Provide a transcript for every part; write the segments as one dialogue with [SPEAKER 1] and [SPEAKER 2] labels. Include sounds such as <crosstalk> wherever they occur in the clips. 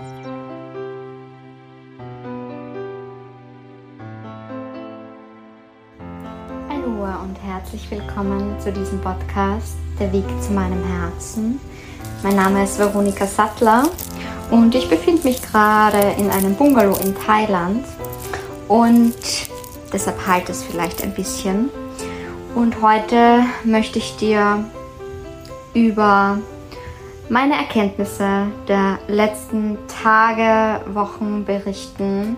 [SPEAKER 1] Hallo und herzlich willkommen zu diesem Podcast Der Weg zu meinem Herzen. Mein Name ist Veronika Sattler und ich befinde mich gerade in einem Bungalow in Thailand und deshalb halt es vielleicht ein bisschen. Und heute möchte ich dir über meine Erkenntnisse der letzten Tage, Wochen berichten.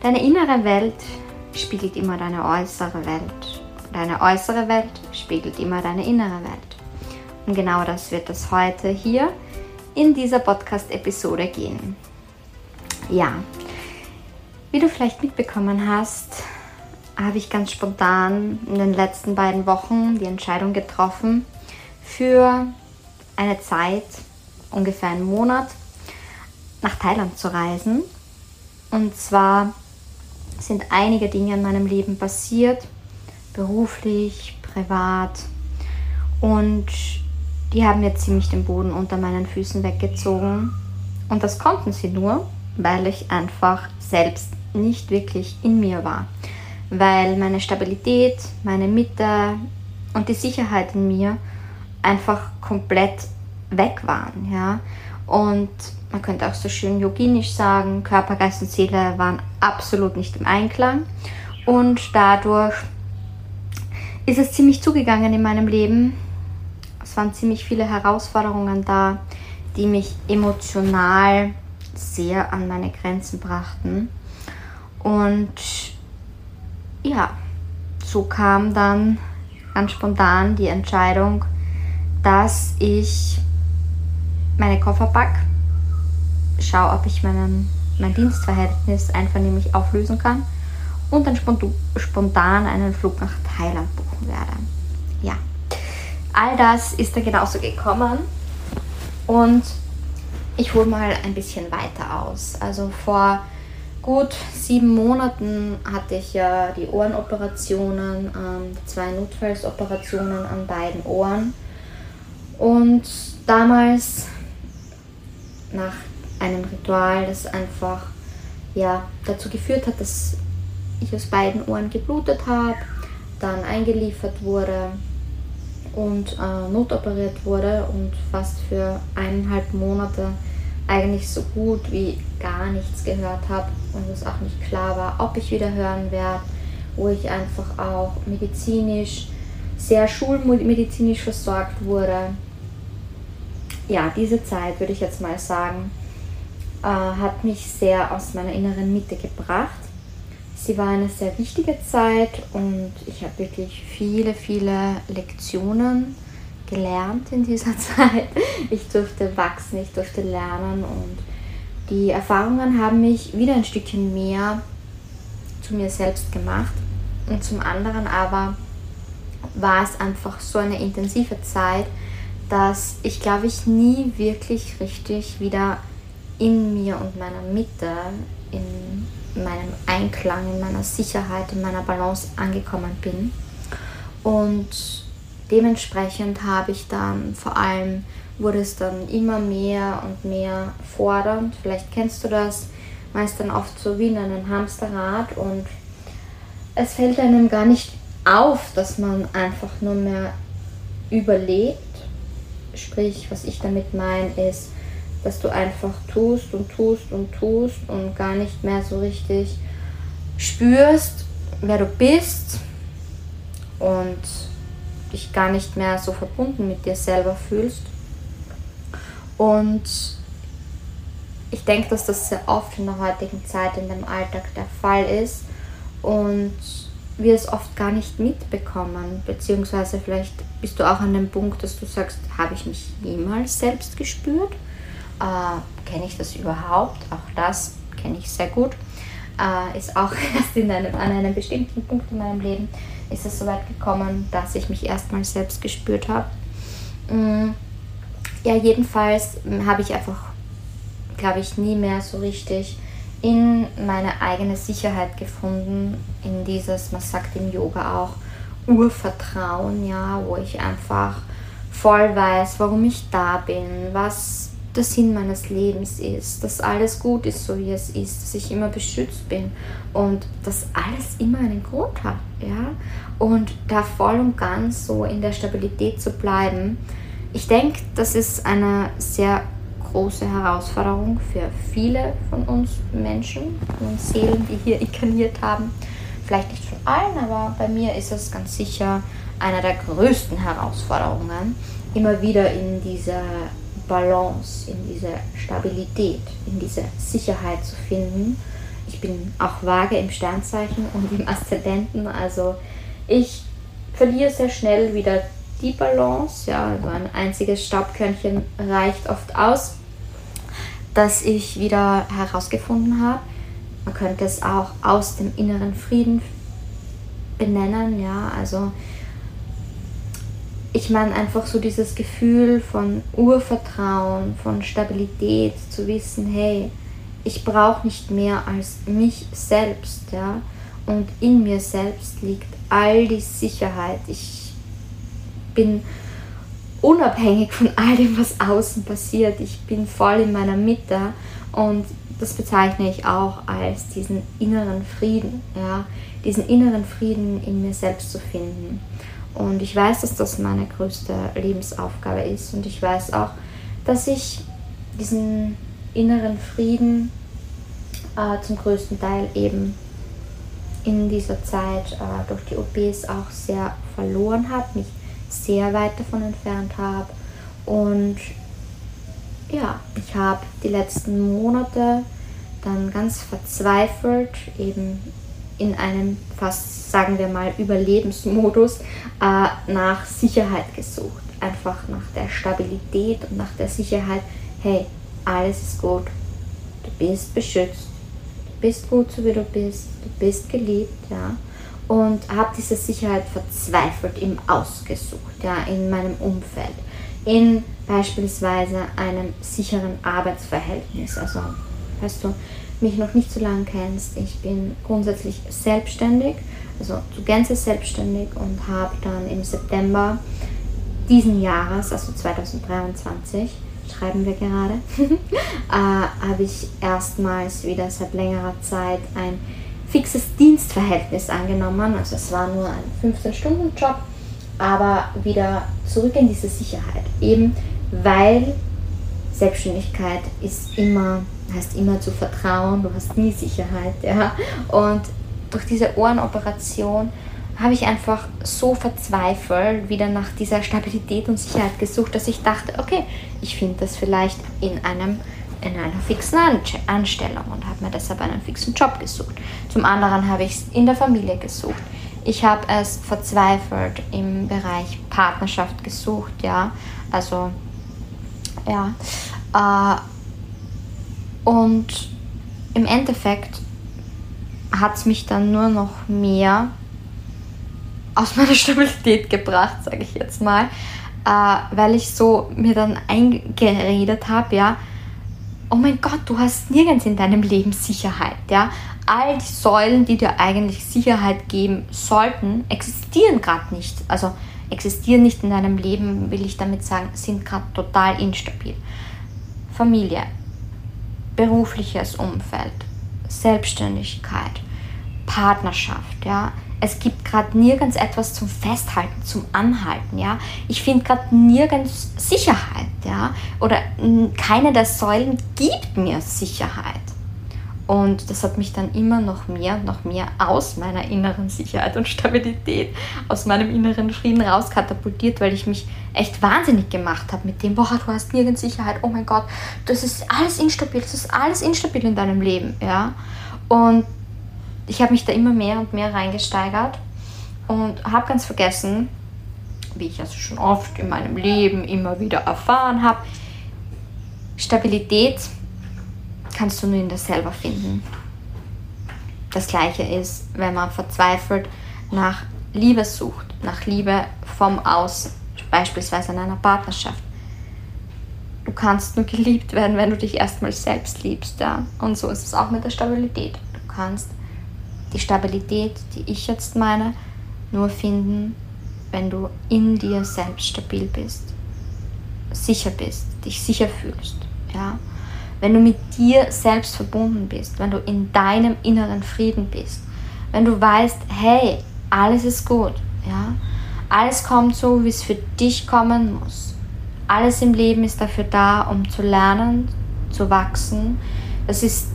[SPEAKER 1] Deine innere Welt spiegelt immer deine äußere Welt. Deine äußere Welt spiegelt immer deine innere Welt. Und genau das wird es heute hier in dieser Podcast-Episode gehen. Ja, wie du vielleicht mitbekommen hast, habe ich ganz spontan in den letzten beiden Wochen die Entscheidung getroffen, für eine Zeit, ungefähr einen Monat, nach Thailand zu reisen. Und zwar sind einige Dinge in meinem Leben passiert, beruflich, privat. Und die haben mir ziemlich den Boden unter meinen Füßen weggezogen. Und das konnten sie nur, weil ich einfach selbst nicht wirklich in mir war. Weil meine Stabilität, meine Mitte und die Sicherheit in mir einfach komplett weg waren. Ja? Und man könnte auch so schön yoginisch sagen, Körper, Geist und Seele waren absolut nicht im Einklang. Und dadurch ist es ziemlich zugegangen in meinem Leben. Es waren ziemlich viele Herausforderungen da, die mich emotional sehr an meine Grenzen brachten. Und ja, so kam dann ganz spontan die Entscheidung, dass ich meine Koffer packe, schaue, ob ich meinen, mein Dienstverhältnis einvernehmlich auflösen kann. Und dann spontan einen Flug nach Thailand buchen werde. Ja, all das ist da genauso gekommen. Und ich hole mal ein bisschen weiter aus. Also vor gut sieben Monaten hatte ich ja die Ohrenoperationen, ähm, zwei Notfallsoperationen an beiden Ohren. Und damals, nach einem Ritual, das einfach ja, dazu geführt hat, dass ich aus beiden Ohren geblutet habe, dann eingeliefert wurde und äh, notoperiert wurde und fast für eineinhalb Monate eigentlich so gut wie gar nichts gehört habe und es auch nicht klar war, ob ich wieder hören werde, wo ich einfach auch medizinisch, sehr schulmedizinisch versorgt wurde ja, diese Zeit, würde ich jetzt mal sagen, äh, hat mich sehr aus meiner inneren Mitte gebracht. Sie war eine sehr wichtige Zeit und ich habe wirklich viele, viele Lektionen gelernt in dieser <laughs> Zeit. Ich durfte wachsen, ich durfte lernen und die Erfahrungen haben mich wieder ein Stückchen mehr zu mir selbst gemacht. Und zum anderen aber war es einfach so eine intensive Zeit, dass ich glaube ich nie wirklich richtig wieder in mir und meiner Mitte, in meinem Einklang, in meiner Sicherheit, in meiner Balance angekommen bin. Und dementsprechend habe ich dann vor allem, wurde es dann immer mehr und mehr fordernd. Vielleicht kennst du das, man ist dann oft so wie in einem Hamsterrad und es fällt einem gar nicht auf, dass man einfach nur mehr überlebt Sprich, was ich damit meine, ist, dass du einfach tust und tust und tust und gar nicht mehr so richtig spürst, wer du bist und dich gar nicht mehr so verbunden mit dir selber fühlst. Und ich denke, dass das sehr oft in der heutigen Zeit in dem Alltag der Fall ist und wir es oft gar nicht mitbekommen, beziehungsweise vielleicht bist du auch an dem Punkt, dass du sagst, habe ich mich jemals selbst gespürt? Äh, kenne ich das überhaupt? Auch das kenne ich sehr gut. Äh, ist auch <laughs> erst in einem, an einem bestimmten Punkt in meinem Leben ist es so weit gekommen, dass ich mich erstmal selbst gespürt habe. Mm, ja, jedenfalls habe ich einfach, glaube ich, nie mehr so richtig in meine eigene Sicherheit gefunden, in dieses, man sagt im Yoga auch, Urvertrauen, ja, wo ich einfach voll weiß, warum ich da bin, was der Sinn meines Lebens ist, dass alles gut ist, so wie es ist, dass ich immer beschützt bin und dass alles immer einen Grund hat, ja. Und da voll und ganz so in der Stabilität zu bleiben, ich denke, das ist eine sehr große Herausforderung für viele von uns Menschen und Seelen, die hier inkarniert haben. Vielleicht nicht von allen, aber bei mir ist es ganz sicher eine der größten Herausforderungen, immer wieder in diese Balance, in diese Stabilität, in diese Sicherheit zu finden. Ich bin auch vage im Sternzeichen und im Aszendenten, also ich verliere sehr schnell wieder die Balance. Ja, also ein einziges Staubkörnchen reicht oft aus, dass ich wieder herausgefunden habe. Man könnte es auch aus dem inneren Frieden benennen, ja, also ich meine einfach so dieses Gefühl von Urvertrauen, von Stabilität, zu wissen, hey, ich brauche nicht mehr als mich selbst, ja, und in mir selbst liegt all die Sicherheit. Ich bin unabhängig von all dem, was außen passiert. Ich bin voll in meiner Mitte und das bezeichne ich auch als diesen inneren Frieden, ja, diesen inneren Frieden in mir selbst zu finden. Und ich weiß, dass das meine größte Lebensaufgabe ist und ich weiß auch, dass ich diesen inneren Frieden äh, zum größten Teil eben in dieser Zeit äh, durch die OPs auch sehr verloren habe, mich sehr weit davon entfernt habe. Und ja, ich habe die letzten Monate dann ganz verzweifelt eben in einem fast, sagen wir mal, Überlebensmodus äh, nach Sicherheit gesucht. Einfach nach der Stabilität und nach der Sicherheit, hey, alles ist gut, du bist beschützt, du bist gut so wie du bist, du bist geliebt, ja und habe diese Sicherheit verzweifelt im Ausgesucht, ja, in meinem Umfeld, in beispielsweise einem sicheren Arbeitsverhältnis. Also, weißt du, mich noch nicht so lange kennst, ich bin grundsätzlich selbstständig, also zu Gänze selbstständig und habe dann im September diesen Jahres, also 2023, schreiben wir gerade, <laughs> äh, habe ich erstmals wieder seit längerer Zeit ein fixes Dienstverhältnis angenommen. Also es war nur ein 15-Stunden-Job, aber wieder zurück in diese Sicherheit. Eben weil Selbstständigkeit ist immer, heißt immer zu vertrauen, du hast nie Sicherheit. Ja? Und durch diese Ohrenoperation habe ich einfach so verzweifelt wieder nach dieser Stabilität und Sicherheit gesucht, dass ich dachte, okay, ich finde das vielleicht in einem in einer fixen Anstellung und habe mir deshalb einen fixen Job gesucht. Zum anderen habe ich es in der Familie gesucht. Ich habe es verzweifelt im Bereich Partnerschaft gesucht, ja. Also, ja. Äh, und im Endeffekt hat es mich dann nur noch mehr aus meiner <laughs> Stabilität gebracht, sage ich jetzt mal, äh, weil ich so mir dann eingeredet habe, ja, oh mein Gott, du hast nirgends in deinem Leben Sicherheit, ja. All die Säulen, die dir eigentlich Sicherheit geben sollten, existieren gerade nicht. Also existieren nicht in deinem Leben, will ich damit sagen, sind gerade total instabil. Familie, berufliches Umfeld, Selbstständigkeit, Partnerschaft, ja, es gibt gerade nirgends etwas zum Festhalten, zum Anhalten, ja. Ich finde gerade nirgends Sicherheit, ja. Oder keine der Säulen gibt mir Sicherheit. Und das hat mich dann immer noch mehr und noch mehr aus meiner inneren Sicherheit und Stabilität, aus meinem inneren Frieden rauskatapultiert, weil ich mich echt wahnsinnig gemacht habe mit dem, boah, du hast nirgends Sicherheit, oh mein Gott, das ist alles instabil, das ist alles instabil in deinem Leben, ja. Und ich habe mich da immer mehr und mehr reingesteigert und habe ganz vergessen, wie ich also schon oft in meinem Leben immer wieder erfahren habe, Stabilität kannst du nur in dir selber finden. Das gleiche ist, wenn man verzweifelt nach Liebe sucht, nach Liebe vom Außen, beispielsweise in einer Partnerschaft. Du kannst nur geliebt werden, wenn du dich erstmal selbst liebst. Ja? Und so ist es auch mit der Stabilität. Du kannst die Stabilität, die ich jetzt meine, nur finden, wenn du in dir selbst stabil bist, sicher bist, dich sicher fühlst. Ja? Wenn du mit dir selbst verbunden bist, wenn du in deinem inneren Frieden bist, wenn du weißt, hey, alles ist gut, ja? Alles kommt so, wie es für dich kommen muss. Alles im Leben ist dafür da, um zu lernen, zu wachsen. Das ist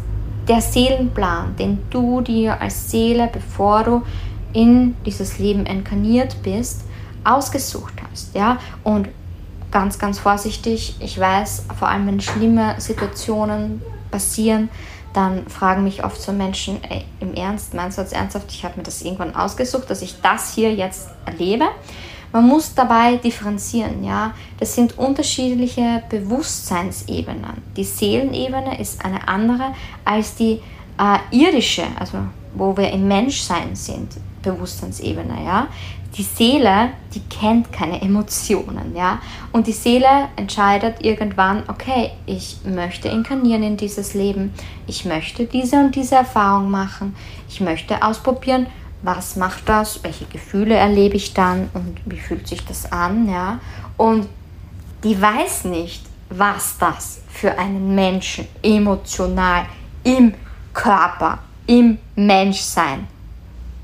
[SPEAKER 1] der Seelenplan, den du dir als Seele, bevor du in dieses Leben inkarniert bist, ausgesucht hast. Ja? Und ganz, ganz vorsichtig, ich weiß, vor allem wenn schlimme Situationen passieren, dann fragen mich oft so Menschen, ey, im Ernst, meinst du jetzt ernsthaft, ich habe mir das irgendwann ausgesucht, dass ich das hier jetzt erlebe? Man muss dabei differenzieren, ja. Das sind unterschiedliche Bewusstseinsebenen. Die Seelenebene ist eine andere als die äh, irdische, also wo wir im Menschsein sind, Bewusstseinsebene, ja. Die Seele, die kennt keine Emotionen, ja. Und die Seele entscheidet irgendwann, okay, ich möchte inkarnieren in dieses Leben, ich möchte diese und diese Erfahrung machen, ich möchte ausprobieren, was macht das, welche Gefühle erlebe ich dann und wie fühlt sich das an, ja. Und die weiß nicht, was das für einen Menschen emotional im Körper, im Menschsein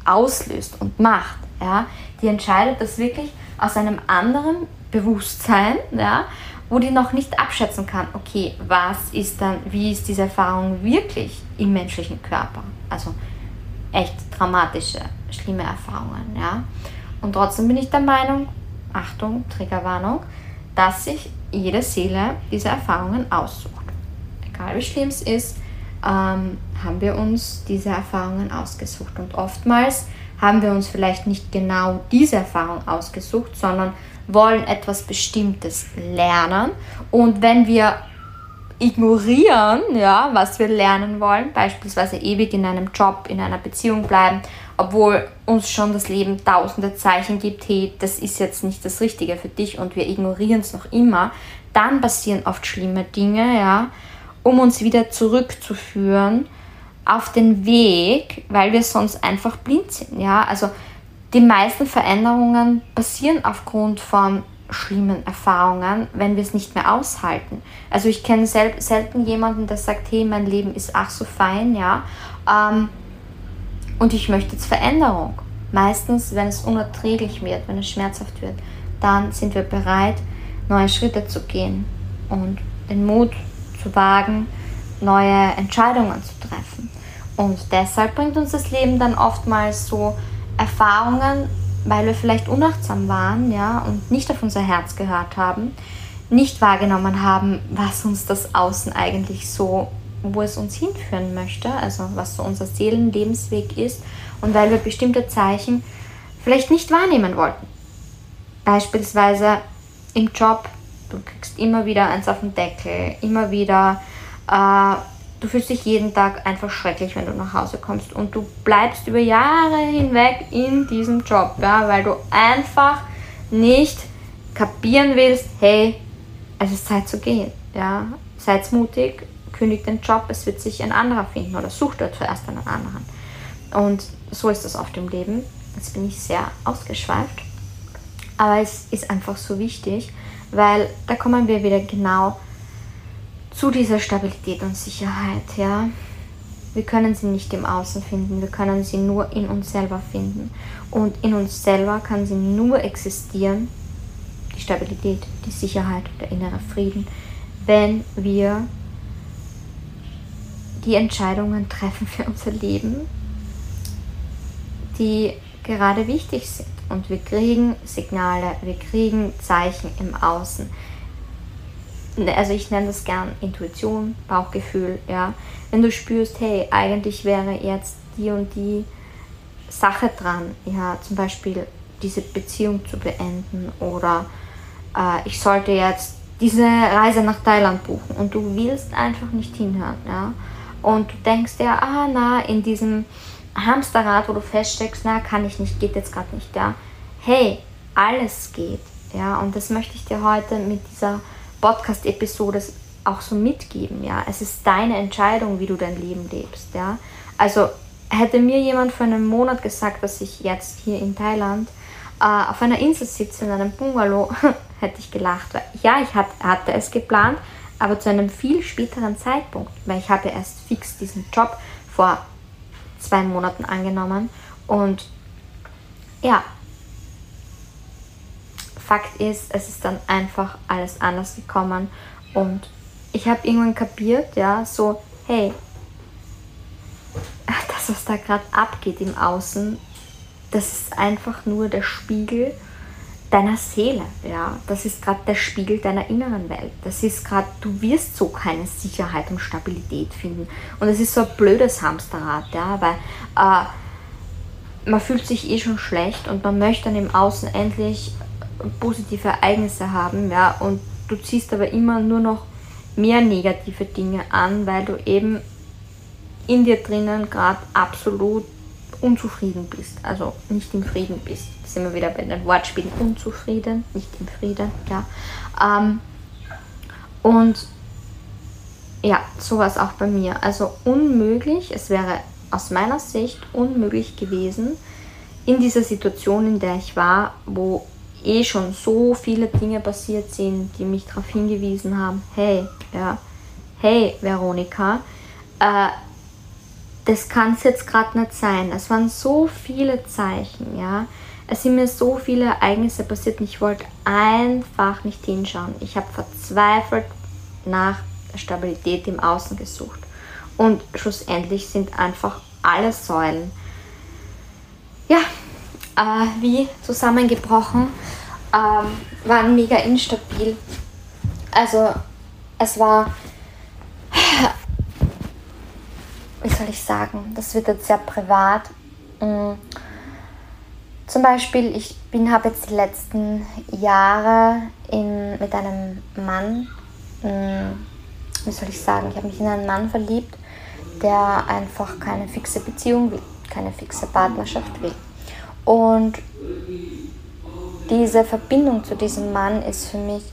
[SPEAKER 1] auslöst und macht, ja. Die entscheidet das wirklich aus einem anderen Bewusstsein, ja, wo die noch nicht abschätzen kann, okay, was ist dann, wie ist diese Erfahrung wirklich im menschlichen Körper? Also echt dramatische, schlimme Erfahrungen. Ja? Und trotzdem bin ich der Meinung, Achtung, Triggerwarnung, dass sich jede Seele diese Erfahrungen aussucht. Egal wie schlimm es ist, ähm, haben wir uns diese Erfahrungen ausgesucht. Und oftmals haben wir uns vielleicht nicht genau diese Erfahrung ausgesucht, sondern wollen etwas Bestimmtes lernen. Und wenn wir ignorieren, ja, was wir lernen wollen, beispielsweise ewig in einem Job, in einer Beziehung bleiben, obwohl uns schon das Leben tausende Zeichen gibt, hey, das ist jetzt nicht das Richtige für dich und wir ignorieren es noch immer, dann passieren oft schlimme Dinge, ja, um uns wieder zurückzuführen auf den Weg, weil wir sonst einfach blind sind, ja, also die meisten Veränderungen passieren aufgrund von schlimmen Erfahrungen, wenn wir es nicht mehr aushalten. Also ich kenne sel selten jemanden, der sagt, hey, mein Leben ist ach so fein, ja, ähm, und ich möchte jetzt Veränderung. Meistens, wenn es unerträglich wird, wenn es schmerzhaft wird, dann sind wir bereit, neue Schritte zu gehen und den Mut zu wagen, neue Entscheidungen zu treffen. Und deshalb bringt uns das Leben dann oftmals so Erfahrungen, weil wir vielleicht unachtsam waren, ja, und nicht auf unser Herz gehört haben, nicht wahrgenommen haben, was uns das Außen eigentlich so, wo es uns hinführen möchte, also was so unser Seelenlebensweg ist, und weil wir bestimmte Zeichen vielleicht nicht wahrnehmen wollten. Beispielsweise im Job, du kriegst immer wieder eins auf den Deckel, immer wieder äh, du fühlst dich jeden Tag einfach schrecklich, wenn du nach Hause kommst und du bleibst über Jahre hinweg in diesem Job, ja, weil du einfach nicht kapieren willst, hey, es ist Zeit zu gehen, ja, seid mutig, kündigt den Job, es wird sich ein anderer finden oder sucht dort zuerst einen anderen. Und so ist das auf dem Leben. Jetzt bin ich sehr ausgeschweift, aber es ist einfach so wichtig, weil da kommen wir wieder genau zu dieser Stabilität und Sicherheit, ja. Wir können sie nicht im Außen finden, wir können sie nur in uns selber finden. Und in uns selber kann sie nur existieren, die Stabilität, die Sicherheit, der innere Frieden, wenn wir die Entscheidungen treffen für unser Leben, die gerade wichtig sind. Und wir kriegen Signale, wir kriegen Zeichen im Außen. Ne, also ich nenne das gern Intuition, Bauchgefühl, ja. Wenn du spürst, hey, eigentlich wäre jetzt die und die Sache dran, ja, zum Beispiel diese Beziehung zu beenden oder äh, ich sollte jetzt diese Reise nach Thailand buchen und du willst einfach nicht hinhören, ja. Und du denkst ja, ah, na, in diesem Hamsterrad, wo du feststeckst, na, kann ich nicht, geht jetzt gerade nicht, ja. Hey, alles geht, ja. Und das möchte ich dir heute mit dieser Podcast-Episode auch so mitgeben, ja. Es ist deine Entscheidung, wie du dein Leben lebst, ja. Also hätte mir jemand vor einem Monat gesagt, dass ich jetzt hier in Thailand äh, auf einer Insel sitze, in einem Bungalow, <laughs> hätte ich gelacht. Ja, ich hat, hatte es geplant, aber zu einem viel späteren Zeitpunkt, weil ich habe erst fix diesen Job vor zwei Monaten angenommen und ja, Fakt ist, es ist dann einfach alles anders gekommen und ich habe irgendwann kapiert, ja, so, hey, <laughs> das, was da gerade abgeht im Außen, das ist einfach nur der Spiegel deiner Seele, ja. Das ist gerade der Spiegel deiner inneren Welt. Das ist gerade, du wirst so keine Sicherheit und Stabilität finden. Und es ist so ein blödes Hamsterrad, ja, weil äh, man fühlt sich eh schon schlecht und man möchte dann im Außen endlich positive Ereignisse haben, ja, und du ziehst aber immer nur noch mehr negative Dinge an, weil du eben in dir drinnen gerade absolut unzufrieden bist, also nicht im Frieden bist. Da sind wir wieder bei den Wortspielen unzufrieden, nicht im Frieden, ja. Ähm, und ja, sowas auch bei mir. Also unmöglich, es wäre aus meiner Sicht unmöglich gewesen, in dieser Situation, in der ich war, wo eh schon so viele Dinge passiert sind, die mich darauf hingewiesen haben, hey, ja, hey Veronika, äh, das kann es jetzt gerade nicht sein. Es waren so viele Zeichen, ja. Es sind mir so viele Ereignisse passiert und ich wollte einfach nicht hinschauen. Ich habe verzweifelt nach Stabilität im Außen gesucht. Und schlussendlich sind einfach alle Säulen, ja, äh, wie zusammengebrochen, ähm, waren mega instabil. Also es war, wie soll ich sagen, das wird jetzt sehr privat. Mhm. Zum Beispiel, ich bin, habe jetzt die letzten Jahre in, mit einem Mann, mh, wie soll ich sagen, ich habe mich in einen Mann verliebt, der einfach keine fixe Beziehung will, keine fixe Partnerschaft will. Und diese Verbindung zu diesem Mann ist für mich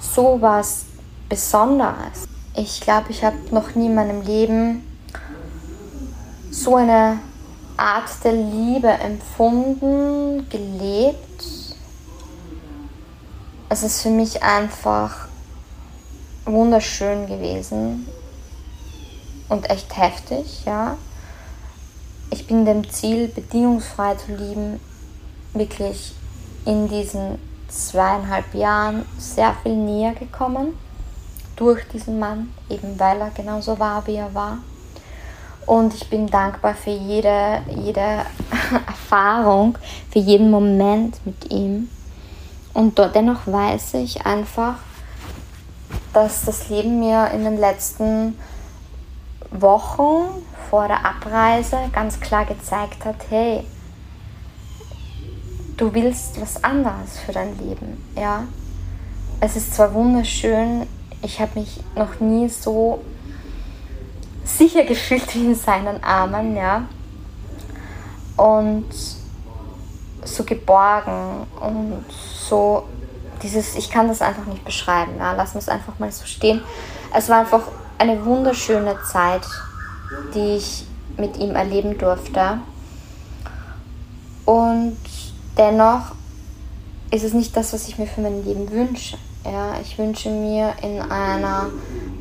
[SPEAKER 1] so was Besonderes. Ich glaube, ich habe noch nie in meinem Leben so eine Art der Liebe empfunden, gelebt. Es ist für mich einfach wunderschön gewesen und echt heftig, ja ich bin dem Ziel, bedingungsfrei zu lieben, wirklich in diesen zweieinhalb Jahren sehr viel näher gekommen durch diesen Mann, eben weil er genauso war, wie er war. Und ich bin dankbar für jede, jede <laughs> Erfahrung, für jeden Moment mit ihm. Und dennoch weiß ich einfach, dass das Leben mir in den letzten Wochen vor der Abreise ganz klar gezeigt hat, hey, du willst was anderes für dein Leben, ja. Es ist zwar wunderschön, ich habe mich noch nie so sicher <laughs> gefühlt wie in seinen Armen, ja. Und so geborgen und so dieses, ich kann das einfach nicht beschreiben, ja. Lassen wir einfach mal so stehen. Es war einfach eine wunderschöne Zeit die ich mit ihm erleben durfte. Und dennoch ist es nicht das, was ich mir für mein Leben wünsche. Ja, ich wünsche mir in einer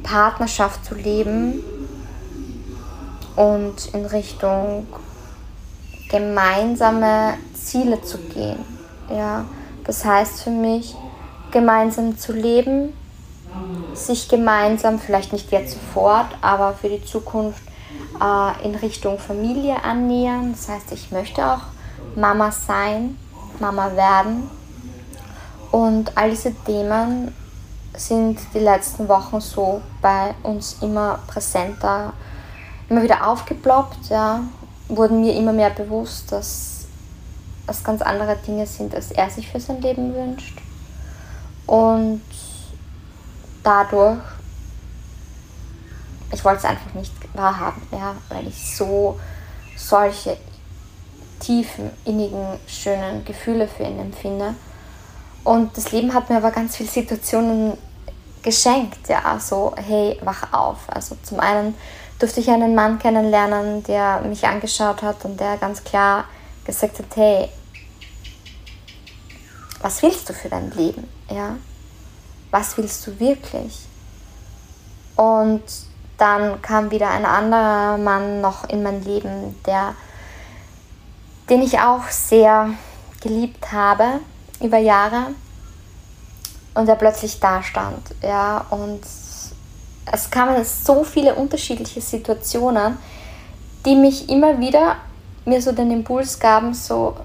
[SPEAKER 1] Partnerschaft zu leben und in Richtung gemeinsame Ziele zu gehen. Ja, das heißt für mich, gemeinsam zu leben, sich gemeinsam, vielleicht nicht jetzt sofort, aber für die Zukunft äh, in Richtung Familie annähern. Das heißt, ich möchte auch Mama sein, Mama werden. Und all diese Themen sind die letzten Wochen so bei uns immer präsenter, immer wieder aufgeploppt, ja, wurden mir immer mehr bewusst, dass es ganz andere Dinge sind, als er sich für sein Leben wünscht. Und dadurch ich wollte es einfach nicht wahrhaben, ja, weil ich so solche tiefen, innigen, schönen Gefühle für ihn empfinde. Und das Leben hat mir aber ganz viele Situationen geschenkt, ja, so, hey, wach auf. Also zum einen durfte ich einen Mann kennenlernen, der mich angeschaut hat und der ganz klar gesagt hat, hey, was willst du für dein Leben, ja? Was willst du wirklich? Und dann kam wieder ein anderer Mann noch in mein Leben, der, den ich auch sehr geliebt habe über Jahre und der plötzlich da stand. Ja, und es kamen so viele unterschiedliche Situationen, die mich immer wieder mir so den Impuls gaben, so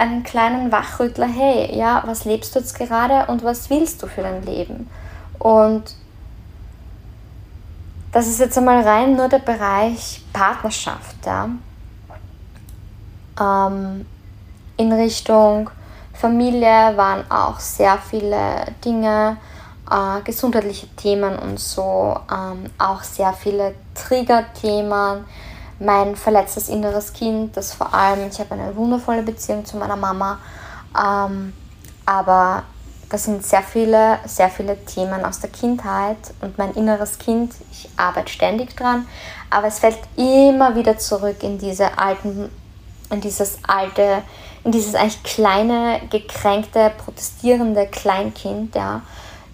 [SPEAKER 1] einen kleinen Wachrüttler, hey, ja, was lebst du jetzt gerade und was willst du für dein Leben? Und das ist jetzt einmal rein nur der Bereich Partnerschaft, ja. Ähm, in Richtung Familie waren auch sehr viele Dinge, äh, gesundheitliche Themen und so, ähm, auch sehr viele Triggerthemen, mein verletztes inneres Kind, das vor allem, ich habe eine wundervolle Beziehung zu meiner Mama, ähm, aber das sind sehr viele, sehr viele Themen aus der Kindheit und mein inneres Kind, ich arbeite ständig dran, aber es fällt immer wieder zurück in diese alten, in dieses alte, in dieses eigentlich kleine, gekränkte, protestierende Kleinkind, ja.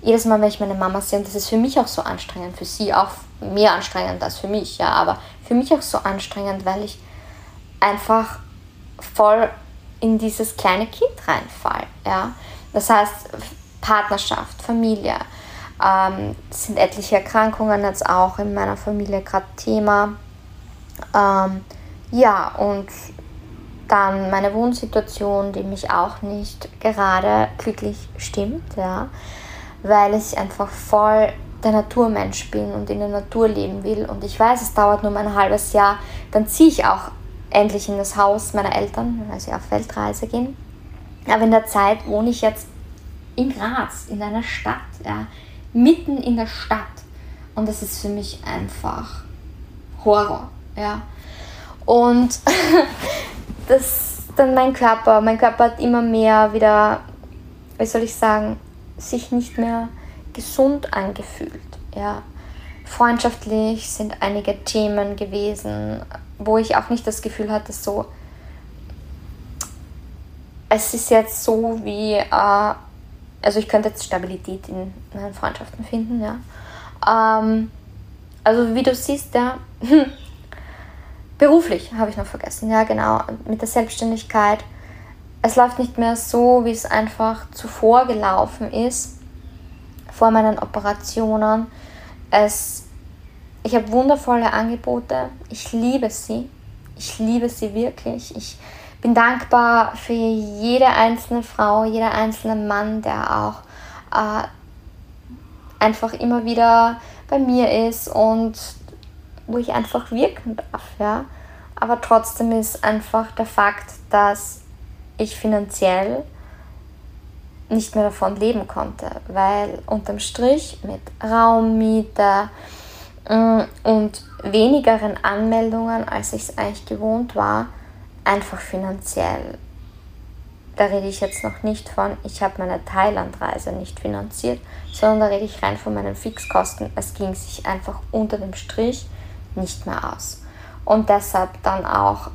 [SPEAKER 1] Jedes Mal, wenn ich meine Mama sehe, und das ist für mich auch so anstrengend, für sie auch mehr anstrengend als für mich, ja, aber für mich auch so anstrengend, weil ich einfach voll in dieses kleine Kind reinfall, ja. Das heißt, Partnerschaft, Familie, ähm, sind etliche Erkrankungen jetzt auch in meiner Familie gerade Thema. Ähm, ja, und dann meine Wohnsituation, die mich auch nicht gerade glücklich stimmt, ja, weil ich einfach voll der Naturmensch bin und in der Natur leben will. Und ich weiß, es dauert nur ein halbes Jahr, dann ziehe ich auch endlich in das Haus meiner Eltern, weil sie auf Weltreise gehen. Aber in der Zeit wohne ich jetzt in Graz, in einer Stadt, ja, mitten in der Stadt. Und das ist für mich einfach Horror, ja. Und <laughs> das dann mein Körper, mein Körper hat immer mehr wieder, wie soll ich sagen, sich nicht mehr gesund angefühlt. Ja. Freundschaftlich sind einige Themen gewesen, wo ich auch nicht das Gefühl hatte, so, es ist jetzt so wie, äh, also ich könnte jetzt Stabilität in meinen Freundschaften finden, ja. Ähm, also wie du siehst, ja, <laughs> beruflich habe ich noch vergessen, ja genau, mit der Selbstständigkeit. Es läuft nicht mehr so, wie es einfach zuvor gelaufen ist vor meinen Operationen. Es, ich habe wundervolle Angebote. Ich liebe sie. Ich liebe sie wirklich. Ich bin dankbar für jede einzelne Frau, jeder einzelne Mann, der auch äh, einfach immer wieder bei mir ist und wo ich einfach wirken darf. Ja? Aber trotzdem ist einfach der Fakt, dass ich finanziell nicht mehr davon leben konnte, weil unterm Strich mit Raummiete mm, und wenigeren Anmeldungen, als ich es eigentlich gewohnt war, einfach finanziell. Da rede ich jetzt noch nicht von, ich habe meine Thailandreise nicht finanziert, sondern da rede ich rein von meinen Fixkosten. Es ging sich einfach unter dem Strich nicht mehr aus. Und deshalb dann auch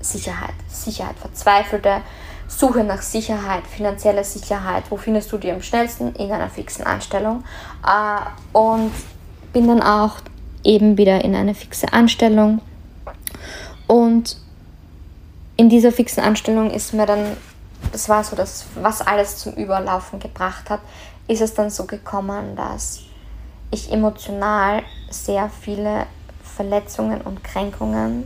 [SPEAKER 1] Sicherheit. Sicherheit, verzweifelte Suche nach Sicherheit, finanzielle Sicherheit, wo findest du die am schnellsten? In einer fixen Anstellung. Äh, und bin dann auch eben wieder in eine fixe Anstellung. Und in dieser fixen Anstellung ist mir dann, das war so das, was alles zum Überlaufen gebracht hat, ist es dann so gekommen, dass ich emotional sehr viele Verletzungen und Kränkungen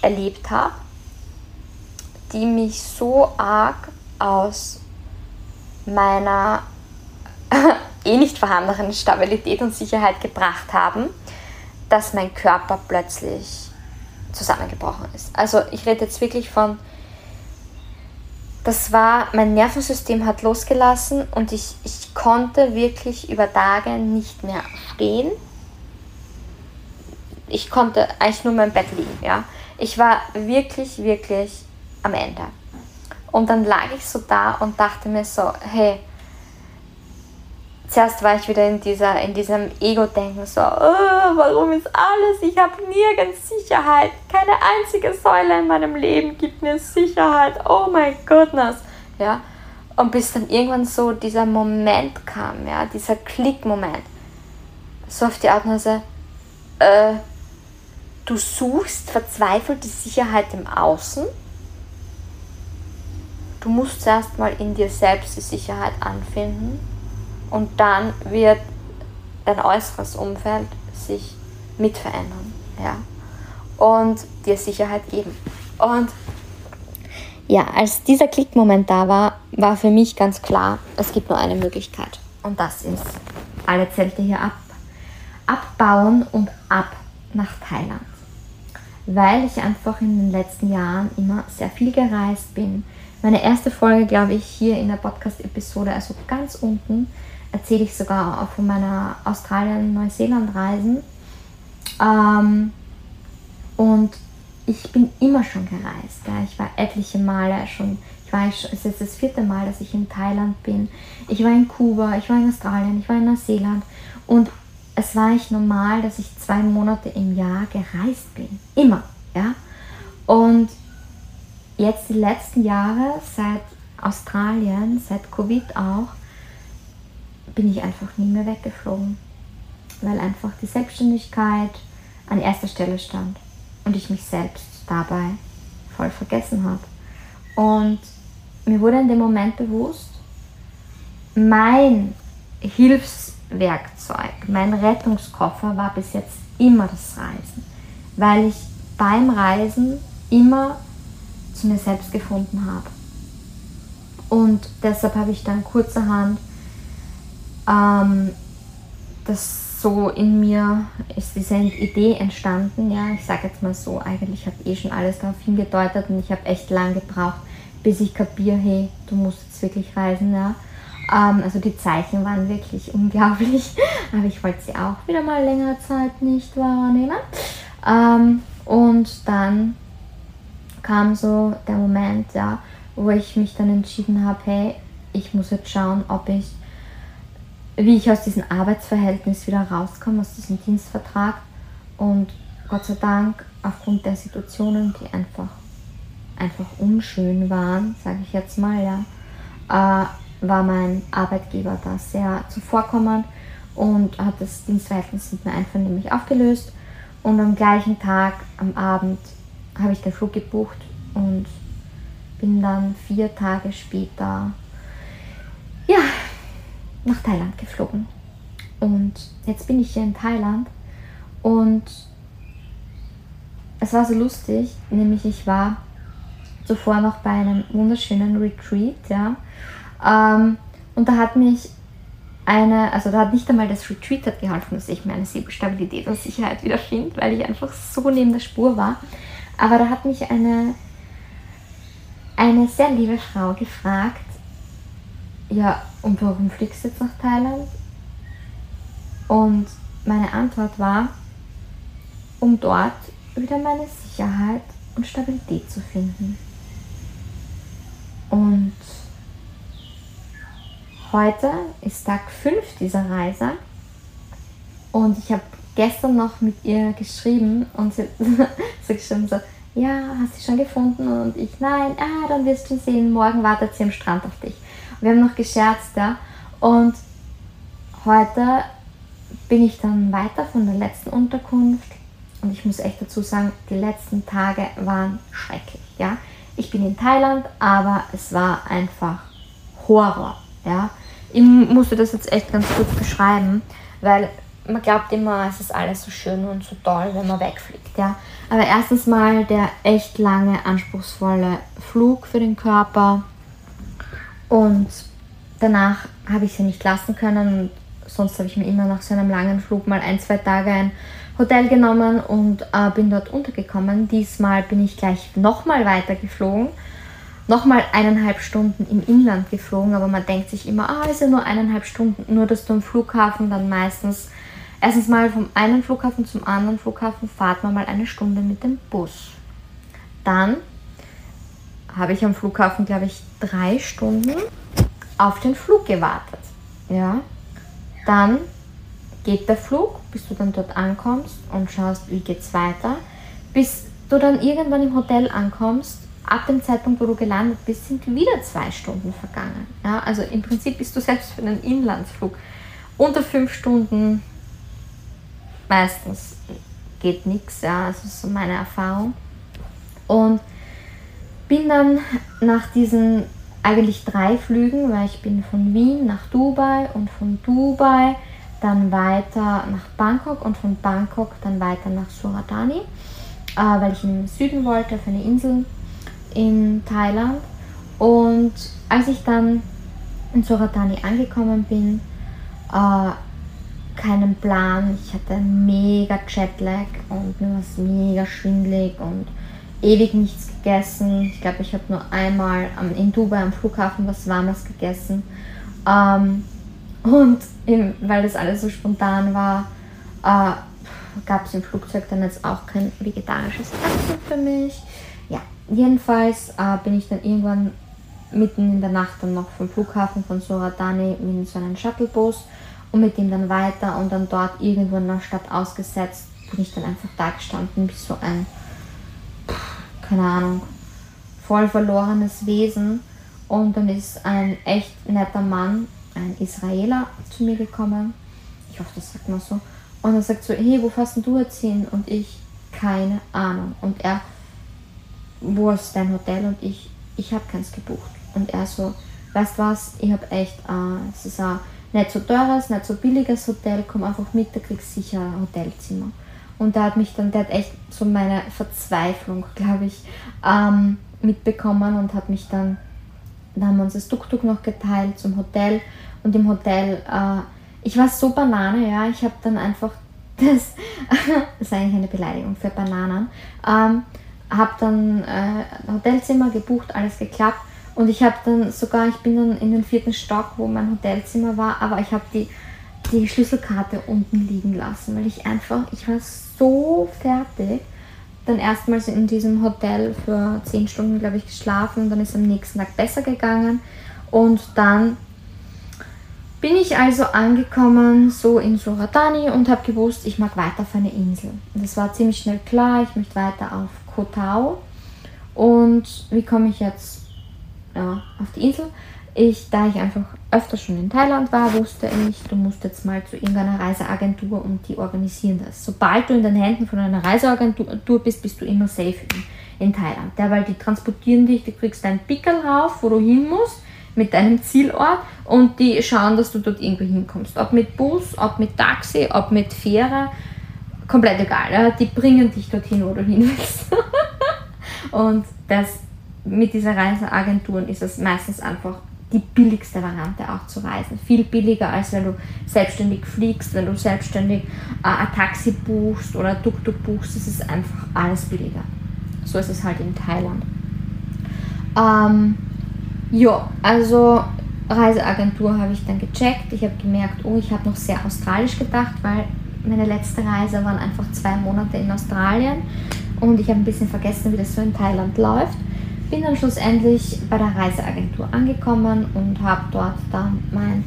[SPEAKER 1] erlebt habe die mich so arg aus meiner <laughs> eh nicht vorhandenen Stabilität und Sicherheit gebracht haben, dass mein Körper plötzlich zusammengebrochen ist. Also ich rede jetzt wirklich von, das war, mein Nervensystem hat losgelassen und ich, ich konnte wirklich über Tage nicht mehr stehen. Ich konnte eigentlich nur mein Bett liegen, ja. Ich war wirklich, wirklich am Ende. Und dann lag ich so da und dachte mir so, hey, zuerst war ich wieder in, dieser, in diesem Ego-Denken, so, oh, warum ist alles? Ich habe nirgends Sicherheit. Keine einzige Säule in meinem Leben gibt mir Sicherheit. Oh my goodness. Ja? Und bis dann irgendwann so dieser Moment kam, ja, dieser Klick-Moment. so auf die Art und Weise, äh, du suchst verzweifelt die Sicherheit im Außen. Du musst zuerst mal in dir selbst die Sicherheit anfinden und dann wird dein äußeres Umfeld sich mit verändern. Ja? Und dir Sicherheit geben. Und ja, als dieser Klickmoment da war, war für mich ganz klar, es gibt nur eine Möglichkeit. Und das ist, alle Zelte hier ab, abbauen und ab nach Thailand. Weil ich einfach in den letzten Jahren immer sehr viel gereist bin. Meine erste Folge, glaube ich, hier in der Podcast-Episode, also ganz unten, erzähle ich sogar auch von meiner Australien-Neuseeland-Reisen. Ähm, und ich bin immer schon gereist. Ja. Ich war etliche Male schon. Ich war, es ist jetzt das vierte Mal, dass ich in Thailand bin. Ich war in Kuba, ich war in Australien, ich war in Neuseeland. Und es war echt normal, dass ich zwei Monate im Jahr gereist bin. Immer. Ja. Und jetzt die letzten Jahre, seit Australien, seit Covid auch, bin ich einfach nie mehr weggeflogen. Weil einfach die Selbstständigkeit an erster Stelle stand und ich mich selbst dabei voll vergessen habe. Und mir wurde in dem Moment bewusst, mein Hilfswerkzeug, mein Rettungskoffer war bis jetzt immer das Reisen, weil ich beim Reisen immer zu mir selbst gefunden habe. Und deshalb habe ich dann kurzerhand ähm, das so in mir ist diese Idee entstanden. Ja, ich sage jetzt mal so, eigentlich hat eh schon alles darauf hingedeutet und ich habe echt lang gebraucht, bis ich kapiere, hey, du musst jetzt wirklich reisen. Ja. Ähm, also die Zeichen waren wirklich <laughs> unglaublich, aber ich wollte sie auch wieder mal längere Zeit nicht wahrnehmen. Ähm, und dann kam so der Moment, ja, wo ich mich dann entschieden habe, hey, ich muss jetzt schauen, ob ich wie ich aus diesem Arbeitsverhältnis wieder rauskomme, aus diesem Dienstvertrag. Und Gott sei Dank, aufgrund der Situationen, die einfach, einfach unschön waren, sage ich jetzt mal, ja, äh, war mein Arbeitgeber da sehr zuvorkommend und hat das Dienstverhältnis mit mir einvernehmlich aufgelöst. Und am gleichen Tag, am Abend, habe ich den Flug gebucht und bin dann vier Tage später ja, nach Thailand geflogen. Und jetzt bin ich hier in Thailand und es war so lustig, nämlich ich war zuvor noch bei einem wunderschönen Retreat, ja. Ähm, und da hat mich eine, also da hat nicht einmal das Retreat hat geholfen, dass ich meine Stabilität und Sicherheit wiederfinde, weil ich einfach so neben der Spur war. Aber da hat mich eine, eine sehr liebe Frau gefragt, ja, und warum fliegst du jetzt nach Thailand? Und meine Antwort war, um dort wieder meine Sicherheit und Stabilität zu finden. Und heute ist Tag 5 dieser Reise und ich habe gestern noch mit ihr geschrieben und sie, <laughs> sie geschrieben so, ja, hast du schon gefunden? Und ich, nein, ah, dann wirst du sehen, morgen wartet sie am Strand auf dich. Wir haben noch gescherzt, ja. Und heute bin ich dann weiter von der letzten Unterkunft. Und ich muss echt dazu sagen, die letzten Tage waren schrecklich, ja. Ich bin in Thailand, aber es war einfach Horror, ja. Ich musste das jetzt echt ganz kurz beschreiben, weil man glaubt immer, es ist alles so schön und so toll, wenn man wegfliegt, ja. Aber erstens mal der echt lange, anspruchsvolle Flug für den Körper, und danach habe ich sie nicht lassen können und sonst habe ich mir immer nach so einem langen Flug mal ein, zwei Tage ein Hotel genommen und äh, bin dort untergekommen. Diesmal bin ich gleich nochmal weiter geflogen, nochmal eineinhalb Stunden im Inland geflogen, aber man denkt sich immer, ah, ist ja nur eineinhalb Stunden, nur dass du am Flughafen dann meistens, erstens mal vom einen Flughafen zum anderen Flughafen fahrt man mal eine Stunde mit dem Bus. Dann habe ich am Flughafen, glaube ich, drei Stunden auf den Flug gewartet. Ja, dann geht der Flug, bis du dann dort ankommst und schaust, wie geht's weiter, bis du dann irgendwann im Hotel ankommst. Ab dem Zeitpunkt, wo du gelandet bist, sind wieder zwei Stunden vergangen. Ja, also im Prinzip bist du selbst für einen Inlandsflug unter fünf Stunden meistens geht nichts, ja, das ist so meine Erfahrung. Und bin dann nach diesen eigentlich drei Flügen, weil ich bin von Wien nach Dubai und von Dubai dann weiter nach Bangkok und von Bangkok dann weiter nach Suratani, äh, weil ich in den Süden wollte, auf eine Insel in Thailand. Und als ich dann in Suratani angekommen bin, äh, keinen Plan, ich hatte mega Jetlag und mir war es mega schwindlig und ewig nichts gegessen. Ich glaube, ich habe nur einmal in Dubai am Flughafen was Warmes gegessen. Ähm, und im, weil das alles so spontan war, äh, gab es im Flugzeug dann jetzt auch kein vegetarisches Essen für mich. Ja, jedenfalls äh, bin ich dann irgendwann mitten in der Nacht dann noch vom Flughafen von Suratani mit so einem Shuttlebus und mit ihm dann weiter und dann dort irgendwo in der Stadt ausgesetzt, bin ich dann einfach da gestanden wie so ein, keine Ahnung, voll verlorenes Wesen. Und dann ist ein echt netter Mann ein Israeler zu mir gekommen. Ich hoffe, das sagt man so. Und er sagt so, hey, wo fährst du jetzt hin? Und ich, keine Ahnung. Und er, wo ist dein Hotel? Und ich, ich habe keins gebucht. Und er so, weißt was, ich habe echt, äh, es ist ein nicht so teures, nicht so billiges Hotel, komm einfach mit, da kriegst du sicher ein Hotelzimmer. Und der hat mich dann, der hat echt so meine Verzweiflung, glaube ich, ähm, mitbekommen und hat mich dann da haben wir uns das Tuk-Tuk noch geteilt zum Hotel und im Hotel, äh, ich war so Banane, ja, ich habe dann einfach <laughs> das, das ist eigentlich eine Beleidigung für Bananen, ähm, habe dann äh, Hotelzimmer gebucht, alles geklappt und ich habe dann sogar, ich bin dann in den vierten Stock, wo mein Hotelzimmer war, aber ich habe die, die Schlüsselkarte unten liegen lassen, weil ich einfach, ich war so fertig dann erstmals in diesem Hotel für zehn Stunden, glaube ich, geschlafen. Dann ist am nächsten Tag besser gegangen. Und dann bin ich also angekommen, so in Suratani und habe gewusst, ich mag weiter auf eine Insel. Das war ziemlich schnell klar, ich möchte weiter auf Koh Tao. Und wie komme ich jetzt ja, auf die Insel? Ich, da ich einfach öfter schon in Thailand war, wusste ich, du musst jetzt mal zu irgendeiner Reiseagentur und die organisieren das. Sobald du in den Händen von einer Reiseagentur bist, bist du immer safe in, in Thailand. Ja, weil die transportieren dich, du kriegst deinen Pickel rauf, wo du hin musst, mit deinem Zielort und die schauen, dass du dort irgendwo hinkommst. Ob mit Bus, ob mit Taxi, ob mit Fähre, komplett egal. Ja? Die bringen dich dorthin, wo du hin willst. <laughs> und das, mit dieser Reiseagenturen ist es meistens einfach die billigste Variante auch zu reisen. Viel billiger, als wenn du selbstständig fliegst, wenn du selbstständig äh, ein Taxi buchst oder Tuk-Tuk buchst. Das ist einfach alles billiger. So ist es halt in Thailand. Ähm, ja, also Reiseagentur habe ich dann gecheckt. Ich habe gemerkt, oh, ich habe noch sehr australisch gedacht, weil meine letzte Reise waren einfach zwei Monate in Australien und ich habe ein bisschen vergessen, wie das so in Thailand läuft bin dann schlussendlich bei der Reiseagentur angekommen und habe dort dann mein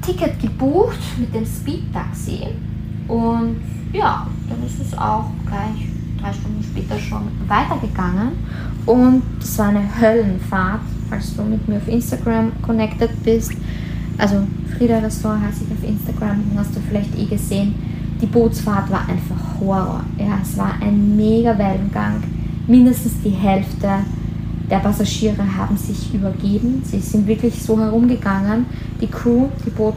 [SPEAKER 1] Ticket gebucht mit dem Speed-Taxi. Und ja, dann ist es auch gleich drei Stunden später schon weitergegangen. Und es war eine Höllenfahrt, falls du mit mir auf Instagram connected bist. Also Frieda Restaurant heiße ich auf Instagram, hast du vielleicht eh gesehen. Die Bootsfahrt war einfach Horror. Ja, es war ein mega Wellengang. Mindestens die Hälfte der Passagiere haben sich übergeben. Sie sind wirklich so herumgegangen, die Crew, die Boot,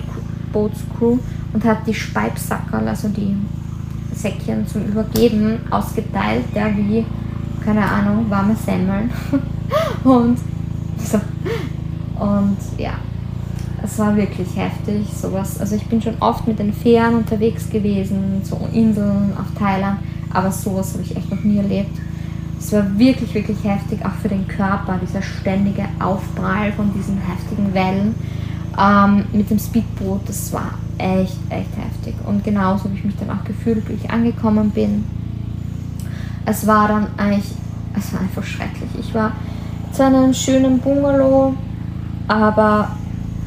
[SPEAKER 1] Bootscrew, und hat die Speibsackerl, also die Säckchen zum Übergeben, ausgeteilt, der wie, keine Ahnung, warme Semmeln. <laughs> und, so. und ja, es war wirklich heftig, sowas. Also ich bin schon oft mit den Fähren unterwegs gewesen, zu Inseln auf Thailand, aber sowas habe ich echt noch nie erlebt. Es war wirklich, wirklich heftig, auch für den Körper, dieser ständige Aufprall von diesen heftigen Wellen ähm, mit dem Speedboot. Das war echt, echt heftig. Und genauso habe ich mich dann auch gefühlt, wie ich angekommen bin. Es war dann eigentlich, es war einfach schrecklich. Ich war zu einem schönen Bungalow, aber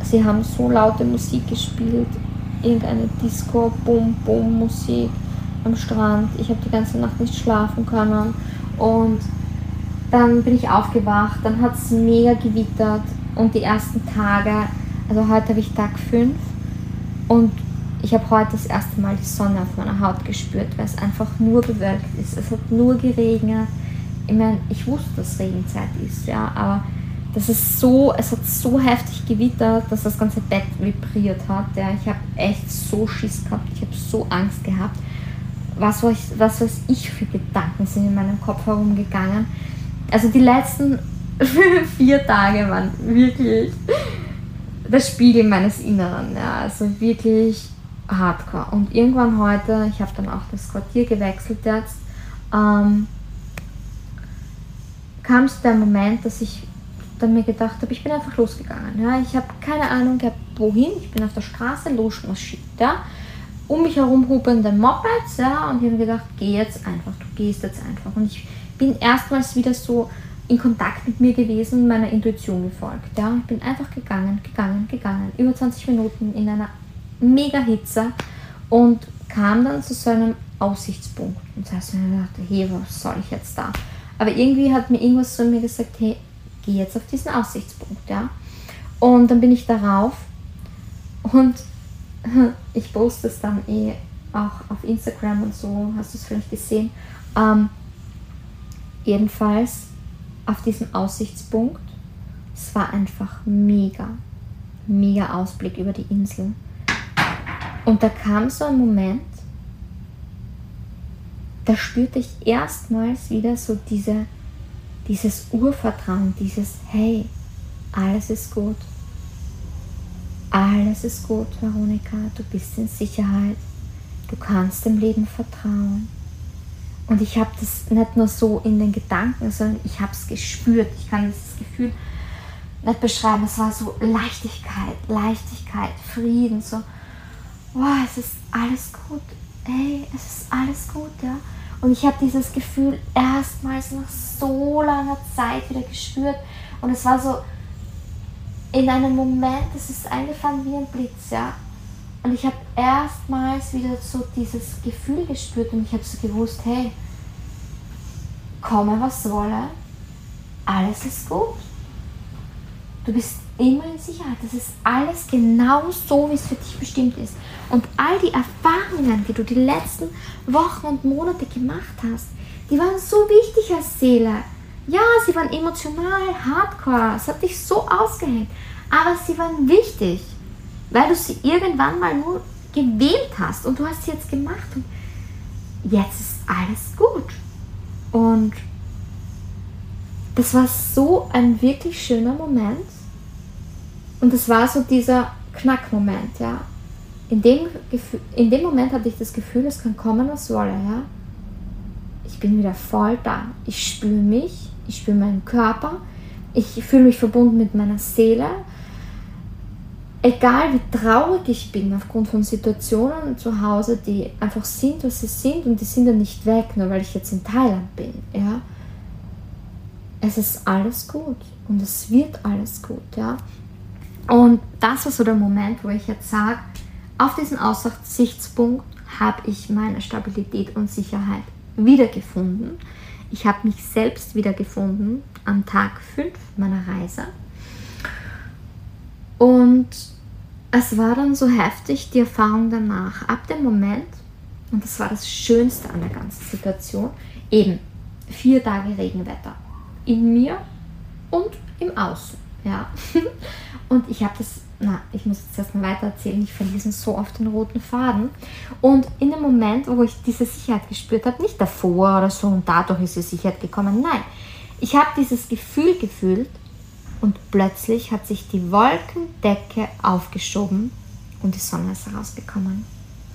[SPEAKER 1] sie haben so laute Musik gespielt, irgendeine Disco, Bum, Bum Musik am Strand. Ich habe die ganze Nacht nicht schlafen können und dann bin ich aufgewacht, dann hat es mega gewittert und die ersten Tage, also heute habe ich Tag 5 und ich habe heute das erste Mal die Sonne auf meiner Haut gespürt, weil es einfach nur bewölkt ist. Es hat nur geregnet. Ich meine, ich wusste, dass Regenzeit ist, ja, aber das ist so, es hat so heftig gewittert, dass das ganze Bett vibriert hat. Ja. Ich habe echt so Schiss gehabt, ich habe so Angst gehabt. Was, was, was weiß ich für Gedanken sind in meinem Kopf herumgegangen. Also die letzten <laughs> vier Tage waren wirklich das Spiegel meines Inneren. Ja. Also wirklich hardcore. Und irgendwann heute, ich habe dann auch das Quartier gewechselt jetzt, ähm, kam es der Moment, dass ich dann mir gedacht habe, ich bin einfach losgegangen. Ja. Ich habe keine Ahnung gehabt, wohin. Ich bin auf der Straße losmarschiert. Ja. Um mich herum hupende Mopeds. Ja, und ich habe mir gedacht, geh jetzt einfach, du gehst jetzt einfach. Und ich bin erstmals wieder so in Kontakt mit mir gewesen, meiner Intuition gefolgt. Ja. Ich bin einfach gegangen, gegangen, gegangen. Über 20 Minuten in einer mega Hitze und kam dann zu so einem Aussichtspunkt. Und das heißt, ich dachte, hey, was soll ich jetzt da? Aber irgendwie hat mir irgendwas so mir gesagt, hey, geh jetzt auf diesen Aussichtspunkt, ja. Und dann bin ich darauf und ich poste es dann eh auch auf Instagram und so, hast du es vielleicht gesehen. Ähm, jedenfalls auf diesem Aussichtspunkt, es war einfach mega, mega Ausblick über die Insel. Und da kam so ein Moment, da spürte ich erstmals wieder so diese, dieses Urvertrauen, dieses Hey, alles ist gut. Alles ist gut, Veronika, du bist in Sicherheit. Du kannst dem Leben vertrauen. Und ich habe das nicht nur so in den Gedanken, sondern ich habe es gespürt. Ich kann dieses Gefühl nicht beschreiben. Es war so Leichtigkeit, Leichtigkeit, Frieden, so wow, es ist alles gut, hey, es ist alles gut, ja. Und ich habe dieses Gefühl erstmals nach so langer Zeit wieder gespürt. Und es war so in einem Moment, es ist eingefahren wie ein Blitz, ja. Und ich habe erstmals wieder so dieses Gefühl gespürt und ich habe so gewusst, hey, komme was wolle, alles ist gut. Du bist immer in Sicherheit. Das ist alles genau so, wie es für dich bestimmt ist. Und all die Erfahrungen, die du die letzten Wochen und Monate gemacht hast, die waren so wichtig als Seele. Ja, sie waren emotional, hardcore, es hat dich so ausgehängt, aber sie waren wichtig, weil du sie irgendwann mal nur gewählt hast und du hast sie jetzt gemacht und jetzt ist alles gut. Und das war so ein wirklich schöner Moment und es war so dieser Knackmoment, ja. In dem, Gefühl, in dem Moment hatte ich das Gefühl, es kann kommen, was wolle, ja. Ich bin wieder voll da. Ich spüre mich, ich spüre meinen Körper, ich fühle mich verbunden mit meiner Seele. Egal wie traurig ich bin aufgrund von Situationen zu Hause, die einfach sind, was sie sind und die sind dann nicht weg, nur weil ich jetzt in Thailand bin, ja. Es ist alles gut und es wird alles gut, ja. Und das war so der Moment, wo ich jetzt sage, auf diesem Aussichtspunkt habe ich meine Stabilität und Sicherheit wiedergefunden. Ich habe mich selbst wiedergefunden am Tag 5 meiner Reise. Und es war dann so heftig, die Erfahrung danach. Ab dem Moment, und das war das Schönste an der ganzen Situation, eben vier Tage Regenwetter. In mir und im Außen. Ja. <laughs> Und ich habe das, na, ich muss jetzt erstmal weiter erzählen, ich verließ so oft den roten Faden. Und in dem Moment, wo ich diese Sicherheit gespürt habe, nicht davor oder so und dadurch ist die Sicherheit gekommen, nein. Ich habe dieses Gefühl gefühlt und plötzlich hat sich die Wolkendecke aufgeschoben und die Sonne ist herausgekommen.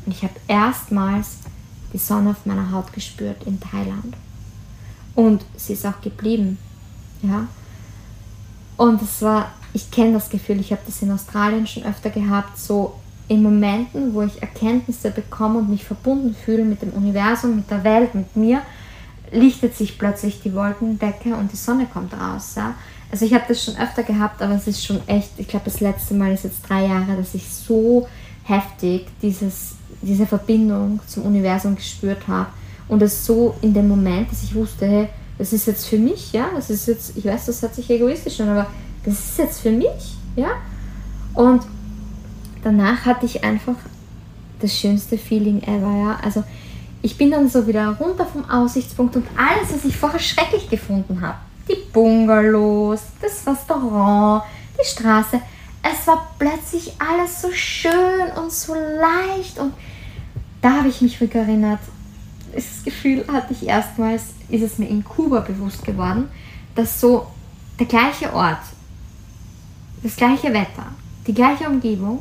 [SPEAKER 1] Und ich habe erstmals die Sonne auf meiner Haut gespürt in Thailand. Und sie ist auch geblieben. Ja. Und es war ich kenne das Gefühl, ich habe das in Australien schon öfter gehabt, so in Momenten, wo ich Erkenntnisse bekomme und mich verbunden fühle mit dem Universum, mit der Welt, mit mir, lichtet sich plötzlich die Wolkendecke und die Sonne kommt raus. Ja? Also ich habe das schon öfter gehabt, aber es ist schon echt, ich glaube das letzte Mal ist jetzt drei Jahre, dass ich so heftig dieses, diese Verbindung zum Universum gespürt habe und es so in dem Moment, dass ich wusste, hey, das ist jetzt für mich, ja, das ist jetzt, ich weiß, das hört sich egoistisch an, aber das ist jetzt für mich, ja. Und danach hatte ich einfach das schönste Feeling ever, ja. Also ich bin dann so wieder runter vom Aussichtspunkt und alles, was ich vorher schrecklich gefunden habe, die Bungalows, das Restaurant, die Straße, es war plötzlich alles so schön und so leicht und da habe ich mich erinnert, das Gefühl hatte ich erstmals, ist es mir in Kuba bewusst geworden, dass so der gleiche Ort, das gleiche Wetter, die gleiche Umgebung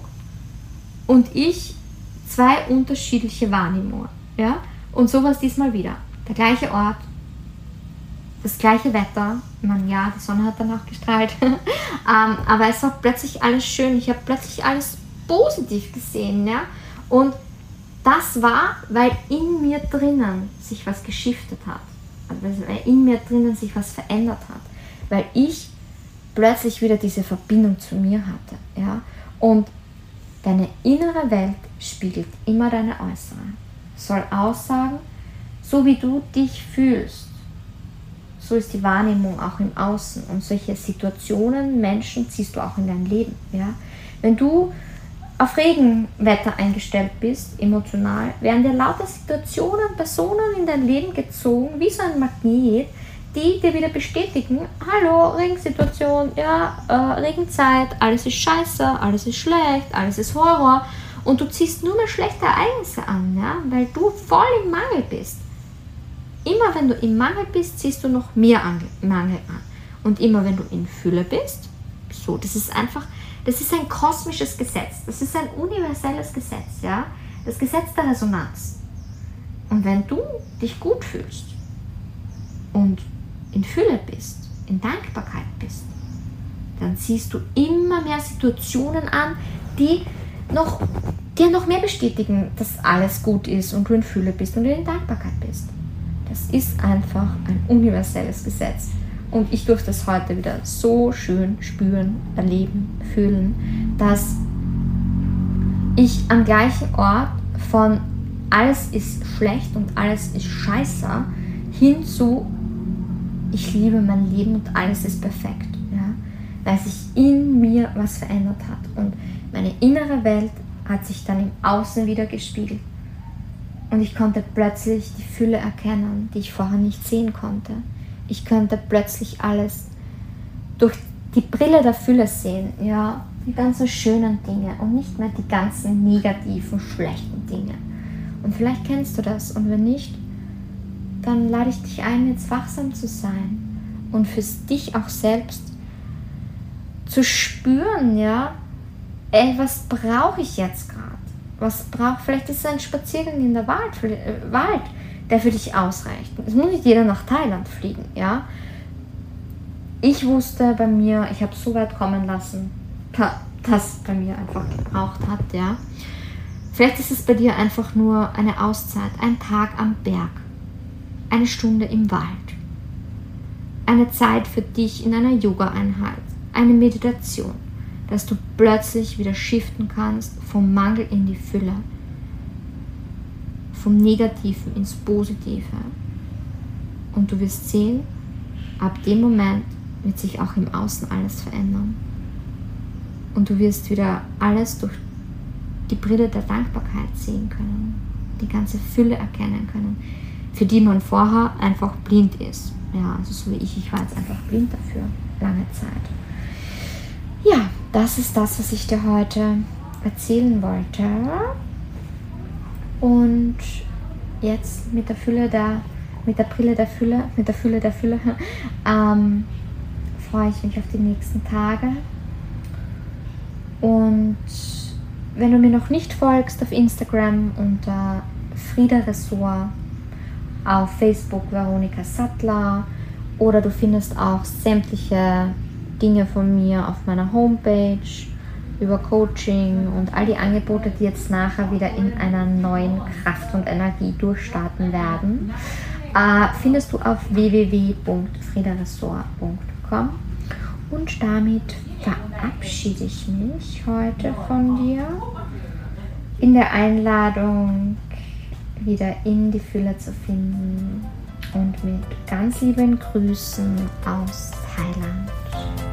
[SPEAKER 1] und ich zwei unterschiedliche Wahrnehmungen. Ja? Und sowas diesmal wieder. Der gleiche Ort, das gleiche Wetter. Ich meine, ja, die Sonne hat danach gestrahlt. <laughs> ähm, aber es war plötzlich alles schön. Ich habe plötzlich alles positiv gesehen. Ja? Und das war, weil in mir drinnen sich was geschiftet hat. Also weil in mir drinnen sich was verändert hat. Weil ich plötzlich wieder diese Verbindung zu mir hatte. Ja? Und deine innere Welt spiegelt immer deine äußere. Soll aussagen, so wie du dich fühlst, so ist die Wahrnehmung auch im Außen. Und solche Situationen, Menschen ziehst du auch in dein Leben. Ja? Wenn du auf Regenwetter eingestellt bist, emotional, werden dir lauter Situationen, Personen in dein Leben gezogen, wie so ein Magnet, die dir wieder bestätigen, hallo, Regensituation, ja, äh, Regenzeit, alles ist scheiße, alles ist schlecht, alles ist Horror und du ziehst nur mehr schlechte Ereignisse an, ja, weil du voll im Mangel bist. Immer wenn du im Mangel bist, ziehst du noch mehr Mangel an. Und immer wenn du in Fülle bist, so, das ist einfach, das ist ein kosmisches Gesetz, das ist ein universelles Gesetz, ja, das Gesetz der Resonanz. Und wenn du dich gut fühlst und in Fülle bist, in Dankbarkeit bist, dann ziehst du immer mehr Situationen an, die noch, dir noch mehr bestätigen, dass alles gut ist und du in Fülle bist und in Dankbarkeit bist. Das ist einfach ein universelles Gesetz. Und ich durfte es heute wieder so schön spüren, erleben, fühlen, dass ich am gleichen Ort von alles ist schlecht und alles ist scheiße hin zu ich liebe mein Leben und alles ist perfekt. Ja? Weil sich in mir was verändert hat. Und meine innere Welt hat sich dann im Außen wieder gespiegelt. Und ich konnte plötzlich die Fülle erkennen, die ich vorher nicht sehen konnte. Ich konnte plötzlich alles durch die Brille der Fülle sehen, ja, die ganzen schönen Dinge und nicht mehr die ganzen negativen, schlechten Dinge. Und vielleicht kennst du das und wenn nicht, dann lade ich dich ein, jetzt wachsam zu sein und für dich auch selbst zu spüren, ja, ey, was brauche ich jetzt gerade? Was braucht, vielleicht ist es ein Spaziergang in der Wald, für, äh, Wald, der für dich ausreicht. Es muss nicht jeder nach Thailand fliegen, ja. Ich wusste bei mir, ich habe so weit kommen lassen, dass bei mir einfach gebraucht hat, ja. Vielleicht ist es bei dir einfach nur eine Auszeit, ein Tag am Berg eine Stunde im Wald. Eine Zeit für dich in einer Yoga-Einheit, eine Meditation, dass du plötzlich wieder shiften kannst vom Mangel in die Fülle, vom Negativen ins Positive. Und du wirst sehen, ab dem Moment wird sich auch im Außen alles verändern. Und du wirst wieder alles durch die Brille der Dankbarkeit sehen können, die ganze Fülle erkennen können, für die man vorher einfach blind ist. Ja, also so wie ich, ich war jetzt einfach blind dafür, lange Zeit. Ja, das ist das, was ich dir heute erzählen wollte. Und jetzt mit der Fülle der, mit der Brille der Fülle, mit der Fülle der Fülle, <laughs> ähm, freue ich mich auf die nächsten Tage. Und wenn du mir noch nicht folgst auf Instagram unter Frieda Ressort auf Facebook Veronika Sattler oder du findest auch sämtliche Dinge von mir auf meiner Homepage über Coaching und all die Angebote, die jetzt nachher wieder in einer neuen Kraft und Energie durchstarten werden, äh, findest du auf www.friederessort.com. Und damit verabschiede ich mich heute von dir in der Einladung wieder in die Fülle zu finden und mit ganz lieben Grüßen aus Thailand.